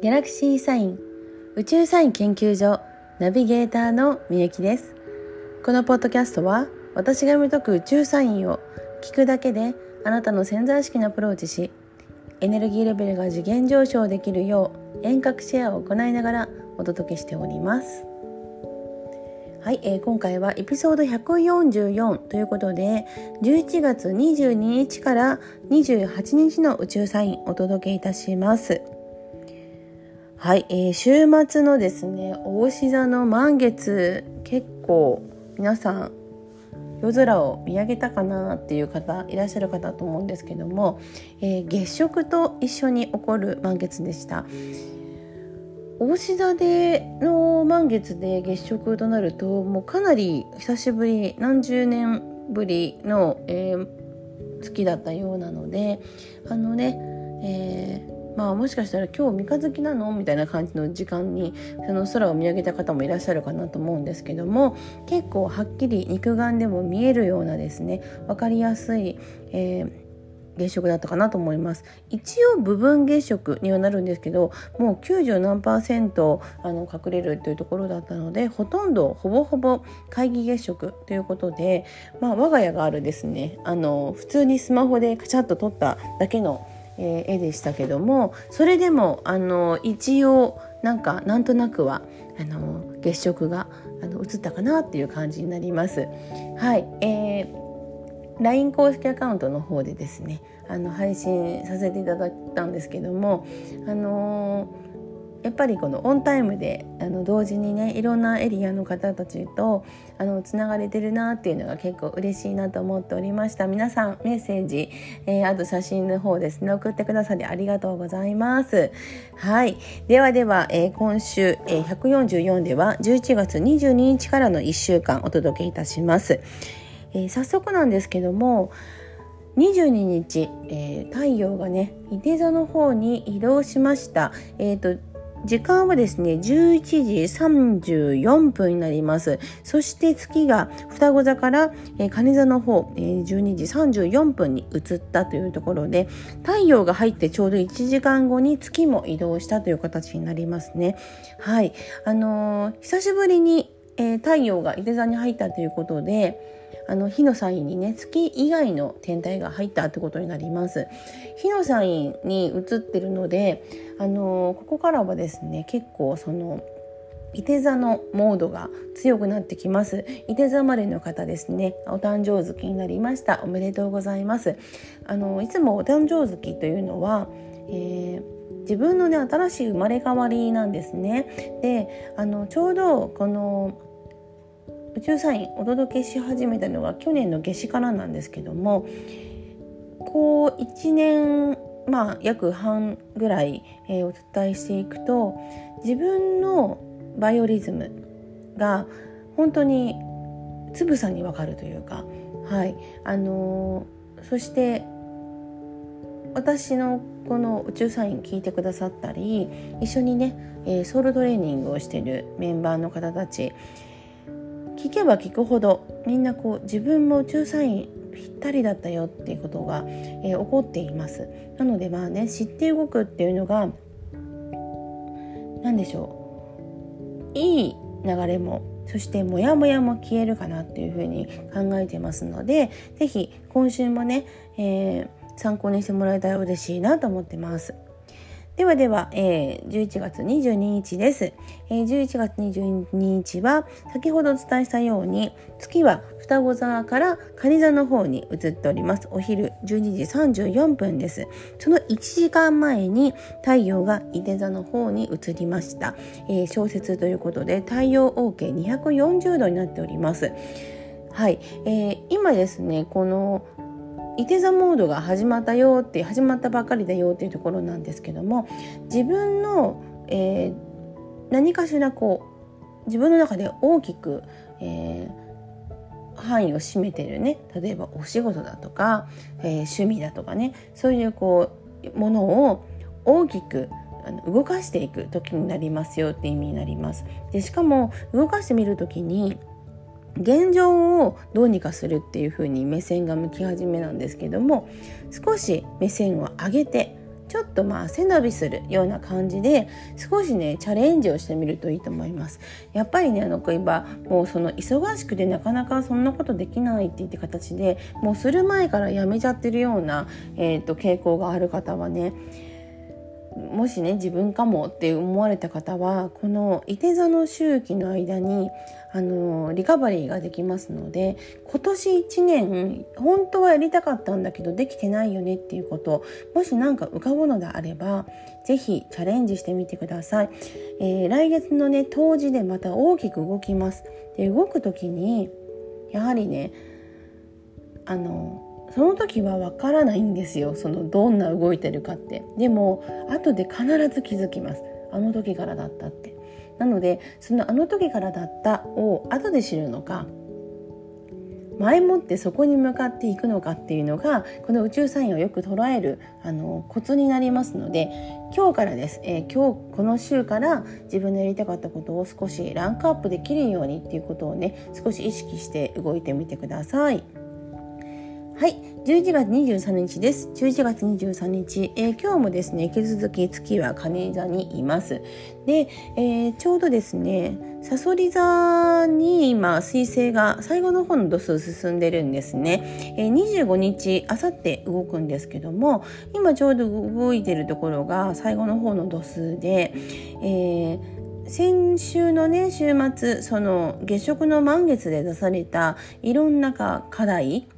ギャラクシーサイン宇宙サイン研究所ナビゲーターのみゆきですこのポッドキャストは私が読み解く宇宙サインを聞くだけであなたの潜在意識にアプローチしエネルギーレベルが次元上昇できるよう遠隔シェアを行いながらお届けしておりますはい、えー、今回はエピソード144ということで11月22日から28日の宇宙サインお届けいたします。はい、えー、週末のですね大志座の満月結構皆さん夜空を見上げたかなっていう方いらっしゃる方と思うんですけども、えー、月食と一緒に起こる満月でした。大志座での満月で月食となるともうかなり久しぶり何十年ぶりの、えー、月だったようなのであのね、えー、まあもしかしたら今日三日月なの？みたいな感じの時間にその空を見上げた方もいらっしゃるかなと思うんですけども結構はっきり肉眼でも見えるようなですね分かりやすい、えー月食だったかなと思います。一応部分月食にはなるんですけどもう90何パーセントあの隠れるというところだったのでほとんどほぼほぼ皆既月食ということで、まあ、我が家があるですねあの普通にスマホでカチャッと撮っただけの、えー、絵でしたけどもそれでもあの一応なんかなんとなくはあの月食があの映ったかなっていう感じになります。はい、えー LINE 公式アカウントの方でですねあの配信させていただいたんですけどもあのー、やっぱりこのオンタイムであの同時にねいろんなエリアの方たちとあのつながれてるなっていうのが結構嬉しいなと思っておりました。皆さんメッセージ、えー、あと写真の方ですね送ってくださりありがとうございます。はい。ではでは、えー、今週、えー、144では11月22日からの1週間お届けいたします。えー、早速なんですけども22日、えー、太陽がね伊手座の方に移動しました。えーと時間はですね、11時34分になります。そして月が双子座から、えー、蟹座の方、えー、12時34分に移ったというところで、太陽が入ってちょうど1時間後に月も移動したという形になりますね。はい。あのー、久しぶりに、えー、太陽が伊手座に入ったということで、あの火のサインにね月以外の天体が入ったってことになります。火のサインに移ってるのであのここからはですね結構その伊手座のモードが強くなってきます。伊手座生まれの方ですねお誕生月になりました。おめでとうございます。あのいつもお誕生月というのは、えー、自分のね新しい生まれ変わりなんですね。であのちょうどこの宇宙サインお届けし始めたのが去年の夏至からなんですけどもこう1年まあ約半ぐらい、えー、お伝えしていくと自分のバイオリズムが本当につぶさにわかるというかはいあのー、そして私のこの宇宙サイン聞いてくださったり一緒にね、えー、ソウルトレーニングをしてるメンバーの方たち聞けば聞くほどみんなこう自分も宇宙サインぴったりだったよっていうことが、えー、起こっていますなのでまあね知って動くっていうのが何でしょういい流れもそしてモヤモヤも消えるかなっていうふうに考えてますので是非今週もね、えー、参考にしてもらえたら嬉しいなと思ってます。ではでは、えー、11月22日です、えー、11月22日は先ほどお伝えしたように月は双子座から蟹座の方に移っております。お昼12時34分です。その1時間前に太陽が伊手座の方に移りました、えー、小説ということで太陽 OK240 度になっております。はい、えー、今ですねこのいて座モードが始まったよって始まったばかりだよっていうところなんですけども自分の、えー、何かしらこう自分の中で大きく、えー、範囲を占めてるね例えばお仕事だとか、えー、趣味だとかねそういうこうものを大きく動かしていく時になりますよって意味になります。でしかも動かしてみる時に現状をどうにかするっていう風に目線が向き始めなんですけども少し目線を上げてちょっとまあ背伸びするような感じで少しねチャレンジをしてみるといいと思います。やっぱりねあの今もうその忙しくてなかなかそんなことできないって言って形でもうする前からやめちゃってるような、えーと傾向がある方はねもしね自分かもって思われた方はこのいて座の周期の間にあのリカバリーができますので今年1年本当はやりたかったんだけどできてないよねっていうこともし何か浮かぶのであれば是非チャレンジしてみてください、えー、来月のね冬至でまた大きく動きます。で動く時にやはりねあのその時はわからないんですよ。そのどんな動いてるかって。でも後で必ず気づきます。あの時からだったって。なのでそのあの時からだったを後で知るのか前もってそこに向かっていくのかっていうのがこの宇宙サインをよく捉えるあのコツになりますので今日からです、えー、今日この週から自分のやりたかったことを少しランクアップできるようにっていうことをね少し意識して動いてみてください。はい、11月23日です。11月23日、えー、今日もですね、引き続き月は蟹座にいます。で、えー、ちょうどですね、さそり座に今、彗星が最後の方の度数進んでるんですね。えー、25日、あさって動くんですけども、今ちょうど動いてるところが最後の方の度数で、えー先週のね週末その月食の満月で出されたいろんな課題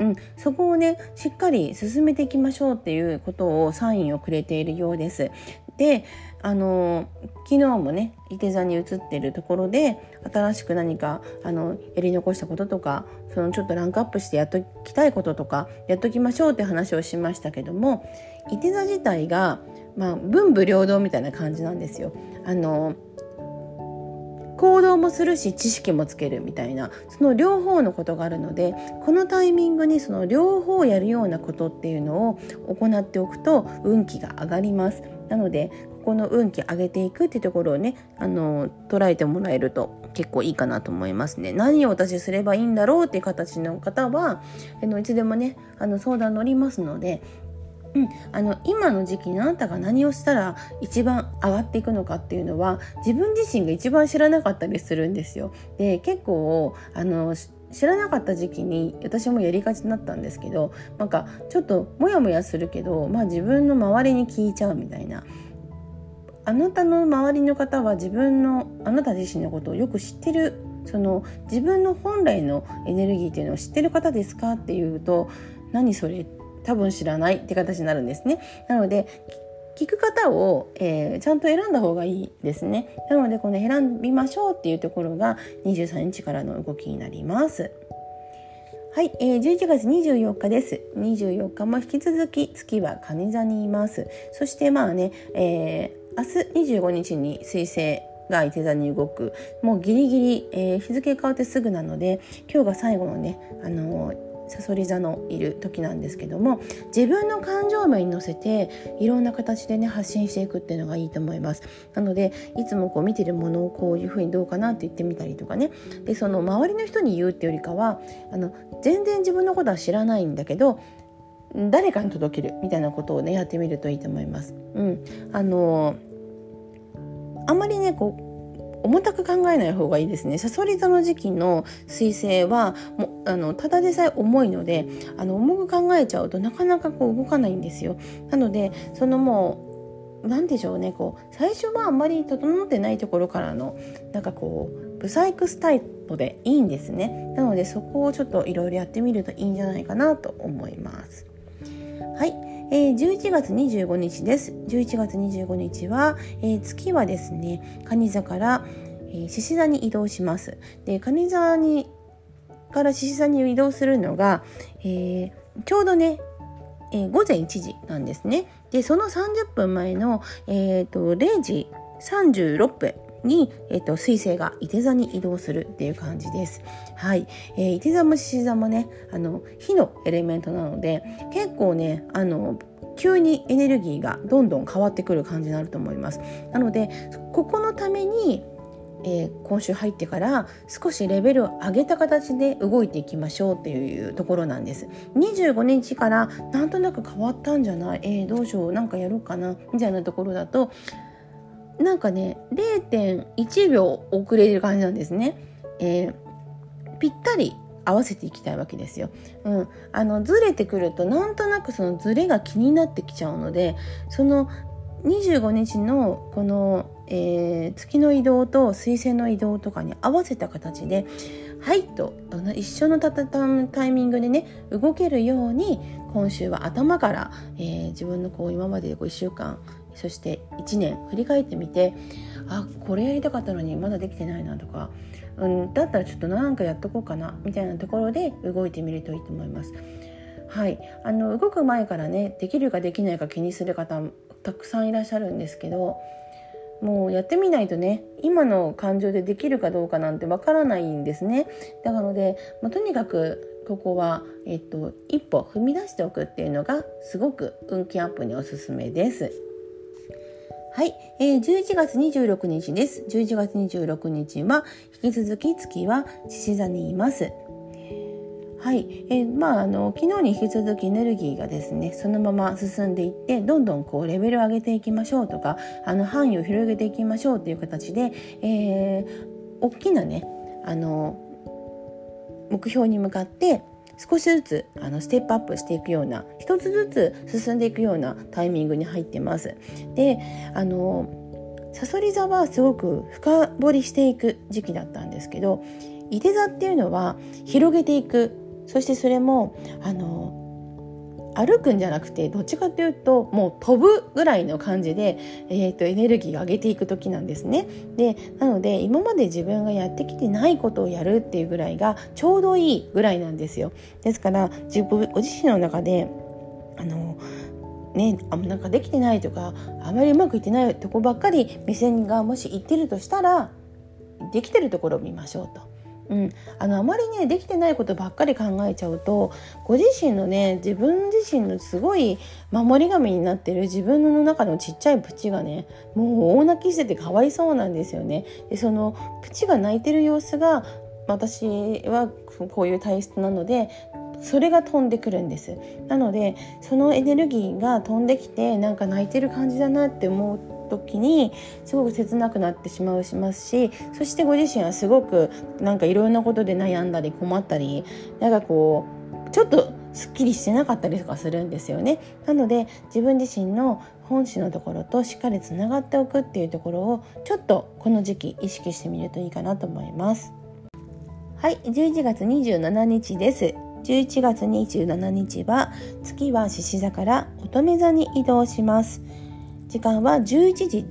うん、そこをねしっかり進めていきましょうっていうことをサインをくれているようです。であの昨日もね伊手座に移ってるところで新しく何かあのやり残したこととかそのちょっとランクアップしてやっときたいこととかやっときましょうって話をしましたけども伊手座自体が、まあ、文武両道みたいな感じなんですよ。あの行動もするし知識もつけるみたいなその両方のことがあるのでこのタイミングにその両方やるようなことっていうのを行っておくと運気が上がります。なのでここの運気上げていくっていうところをねあの捉えてもらえると結構いいかなと思いますね。何を私すればいいんだろうっていう形の方はあのいつでもねあの相談乗りますのでうん、あの今の時期にあなたが何をしたら一番上がっていくのかっていうのは自分自身が一番知らなかったりするんですよ。で結構あの知らなかった時期に私もやりがちになったんですけどなんかちょっとモヤモヤするけど、まあ、自分の周りに聞いちゃうみたいな。あなたの周りの方は自分のあなた自身のことをよく知ってるその自分の本来のエネルギーっていうのを知ってる方ですかっていうと何それ多分知らないって形になるんですね。なので聞く方を、えー、ちゃんと選んだ方がいいですね。なのでこの選びましょうっていうところが23日からの動きになります。はい、えー、11月24日です。24日も引き続き月は蟹座にいます。そしてまあね、えー、明日25日に水星が伊手座に動くもうギリギリ、えー、日付変わってすぐなので今日が最後のね、あのーさそり座のいる時なんですけども自分の感情面に乗せていろんな形でね発信していくっていうのがいいと思います。なのでいつもこう見てるものをこういうふうにどうかなって言ってみたりとかね。でその周りの人に言うっていうよりかはあの全然自分のことは知らないんだけど誰かに届けるみたいなことをねやってみるといいと思います。うん、あのあまりねこう重たく考えない方がいいですね。さそり座の時期の彗星はもあのただでさえ重いのであの重く考えちゃうとなかなかこう動かないんですよ。なのでそのもう何でしょうねこう最初はあんまり整ってないところからのなんかこうブサイクスタイルでいいんですね。なのでそこをちょっといろいろやってみるといいんじゃないかなと思います。はい。えー、11月25日です。11月25日は、えー、月はですね、蟹座から、えー、獅子座に移動します。で、蟹座にから獅子座に移動するのが、えー、ちょうどね、えー、午前1時なんですね。で、その30分前の、えーと、0時36分に、えっ、と、水星が伊手座に移動するっていう感じです。はい。えー、伊手座も獅子座もね、あの、火のエレメントなので、結構ね、あの、急にエネルギーがどんどん変わってくる感じになると思います。なので、ここのために、えー、今週入ってから少しレベルを上げた形で動いていきましょうっていうところなんです25日からなんとなく変わったんじゃない？えー、どうしよう？なんかやろうかな？みたいなところだとなんかね0.1秒遅れる感じなんですね、えー、ぴったり合わせていきたいわけですよ。うん、あのずれてくるとなんとなくそのずれが気になってきちゃうのでその25日のこの、えー、月の移動と水星の移動とかに合わせた形で「はい」と一緒のタイミングでね動けるように今週は頭から、えー、自分のこう今までこう1週間そして1年振り返ってみてあこれやりたかったのにまだできてないなとか、うん、だったらちょっと何かやっとこうかなみたいなところで動いてみるといいと思います。はい、あの動く前からねできるかできないか気にする方たくさんいらっしゃるんですけどもうやってみないとね今の感情でできるかどうかなんてわからないんですねだからので、まあ、とにかくここは、えっと、一歩踏み出しておくっていうのがすごく運気アップにおすすめです。はい、えー、11月26日です。11月26日は引き続き月は獅子座にいます。はい、えー、まああの昨日に引き続きエネルギーがですねそのまま進んでいってどんどんこうレベルを上げていきましょうとかあの範囲を広げていきましょうという形で、えー、大きなねあの目標に向かって少しずつあのステップアップしていくような一つずつ進んでいくようなタイミングに入ってます。であのさそり座はすごく深掘りしていく時期だったんですけどいて座っていうのは広げていくそしてそれもあの歩くんじゃなくてどっちかというともう飛ぶぐらいの感じで、えーと、エネルギーを上げていく時なんですね。でなので今まで自分がやってきてないことをやるっていうぐらいがちょうどいいぐらいなんですよ。ですから自分ご自身の中であのね、あなんかできてないとかあまりうまくいってないとこばっかり目線がもしいってるとしたらできてるところを見ましょうと。うん、あのあまりねできてないことばっかり考えちゃうとご自身のね自分自身のすごい守り神になってる自分の中のちっちゃいプチがねもう大泣きしててかわいそうなんですよね。でそのプチが泣いてる様子が私はこういう体質なのでそれが飛んでくるんですなのでそのエネルギーが飛んできてなんか泣いてる感じだなって思う時にすごく切なくなってしまうしますしそしてご自身はすごくなんかいろんなことで悩んだり困ったりなんかこうちょっとすっきりしてなかったりとかするんですよね。なので自分自身の本心のところとしっかりつながっておくっていうところをちょっとこの時期意識してみるといいかなと思います。はい、11月27日です。11月27日は月は獅子座から乙女座に移動します。時間は11時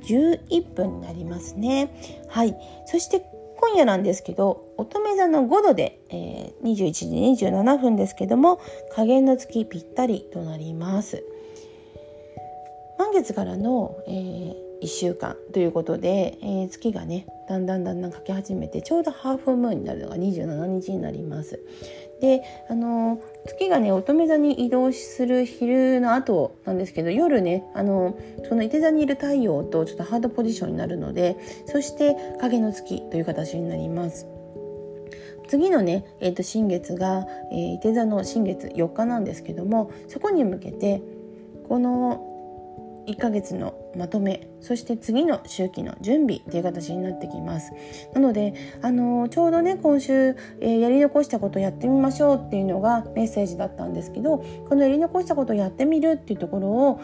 11分になりますね。はい。そして今夜なんですけど、乙女座の5度で、えー、21時27分ですけども、加減の月ぴったりとなります。満月からの、えー、1週間ということで、えー、月がねだんだんだんだんかけ始めてちょうどハーフムーンになるのが27日になります。であの月がね乙女座に移動する昼の後なんですけど夜ねあのその伊手座にいる太陽とちょっとハードポジションになるのでそして影の月という形になります。次のね、えー、と新月が、えー、手座の新月4日なんですけどもそこに向けてこの1ヶ月のまとめそして次の周期の準備という形になってきますなのであのちょうどね今週、えー、やり残したことやってみましょうっていうのがメッセージだったんですけどこのやり残したことをやってみるっていうところを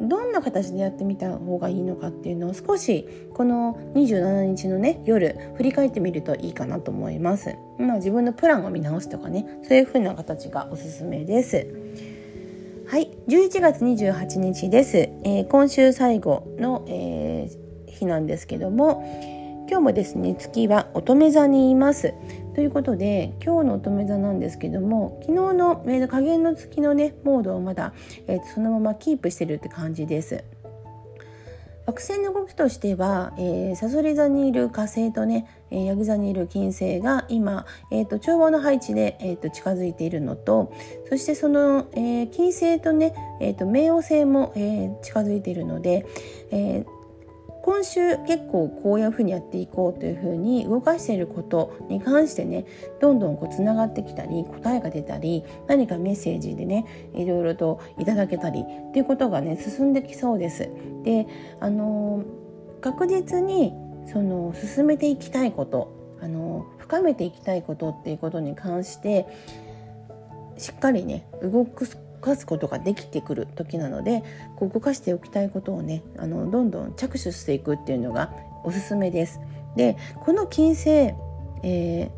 どんな形でやってみた方がいいのかっていうのを少しこの27日のね夜振り返ってみるといいかなと思います。まあ、自分のプランを見直すとかねそういう風な形がおすすめです。はい、11月28日です。えー、今週最後の、えー、日なんですけども、今日もですね、月は乙女座にいます。ということで、今日の乙女座なんですけども、昨日の、えー、加減の月のね、モードをまだ、えー、そのままキープしてるって感じです。惑星の動きとしては、えー、サソリ座にいる火星とね、えー、ヤギ座にいる金星が今、えーと、調和の配置で、えーと、近づいているのとそしてその、えー、金星とね、えーと、冥王星も、えー、近づいているので、えー、今週結構こういうふうにやっていこうというふうに動かしていることに関してねどんどんこうつながってきたり答えが出たり何かメッセージでねいろいろといただけたりっていうことがね進んできそうです。であの確実にその進めていきたいことあの深めていきたいことっていうことに関してしっかりね動くかすことができてくる時なのでこう動かしておきたいことをねあのどんどん着手していくっていうのがおすすめです。でこの金星、えー、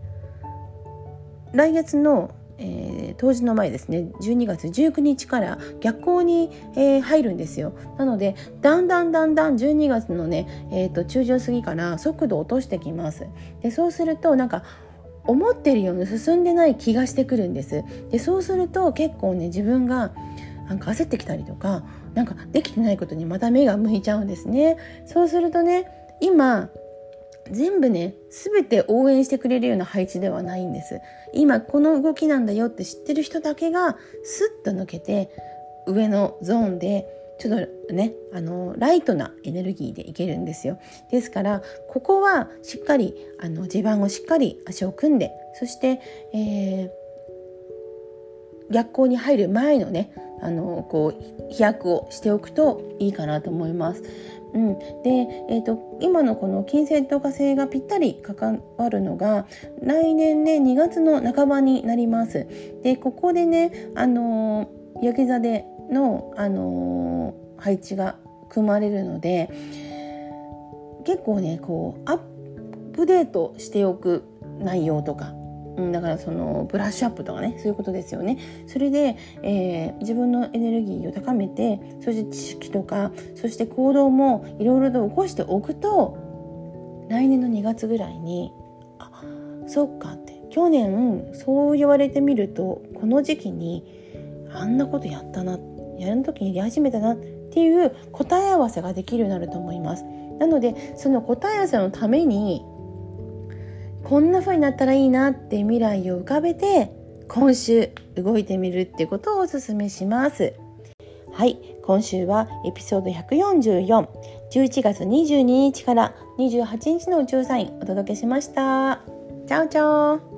来月のえー、当時の前ですね12月19日から逆行に、えー、入るんですよなのでだんだんだんだん12月のね、えーと、中旬過ぎから速度を落としてきますでそうするとなんか思ってるように進んでない気がしてくるんです。でそうすると結構ね自分がなんか焦ってきたりとかなんかできてないことにまた目が向いちゃうんですね。そうするとね今全部ね全て応援してくれるような配置ではないんです。今この動きなんだよって知ってる人だけがスッと抜けて上のゾーンでちょっとねあのライトなエネルギーでいけるんですよですからここはしっかりあの地盤をしっかり足を組んでそして、えー、逆光に入る前のねあのこう飛躍をしておくといいかなと思います。うん、で、えーと、今のこの金星と火星がぴったり関わるのが来年ね2月の半ばになります。でここでねあのー、焼き座での、あの、配置が組まれるので結構ねこうアップデートしておく内容とかうん、だからそのブラッシュアップとかねそういうことですよね。それで、えー、自分のエネルギーを高めてそして知識とかそして行動もいろいろと起こしておくと来年の2月ぐらいにあそっかって去年そう言われてみるとこの時期にあんなことやったなっやる時にやり始めたなっていう答え合わせができるようになると思います。なのでその答え合わせのためにこんな風になったらいいなって未来を浮かべて今週動いてみるってことをおすすめします。はい今週はエピソード144 11月22日から28日の宇宙サインお届けしました。チャオチャオ。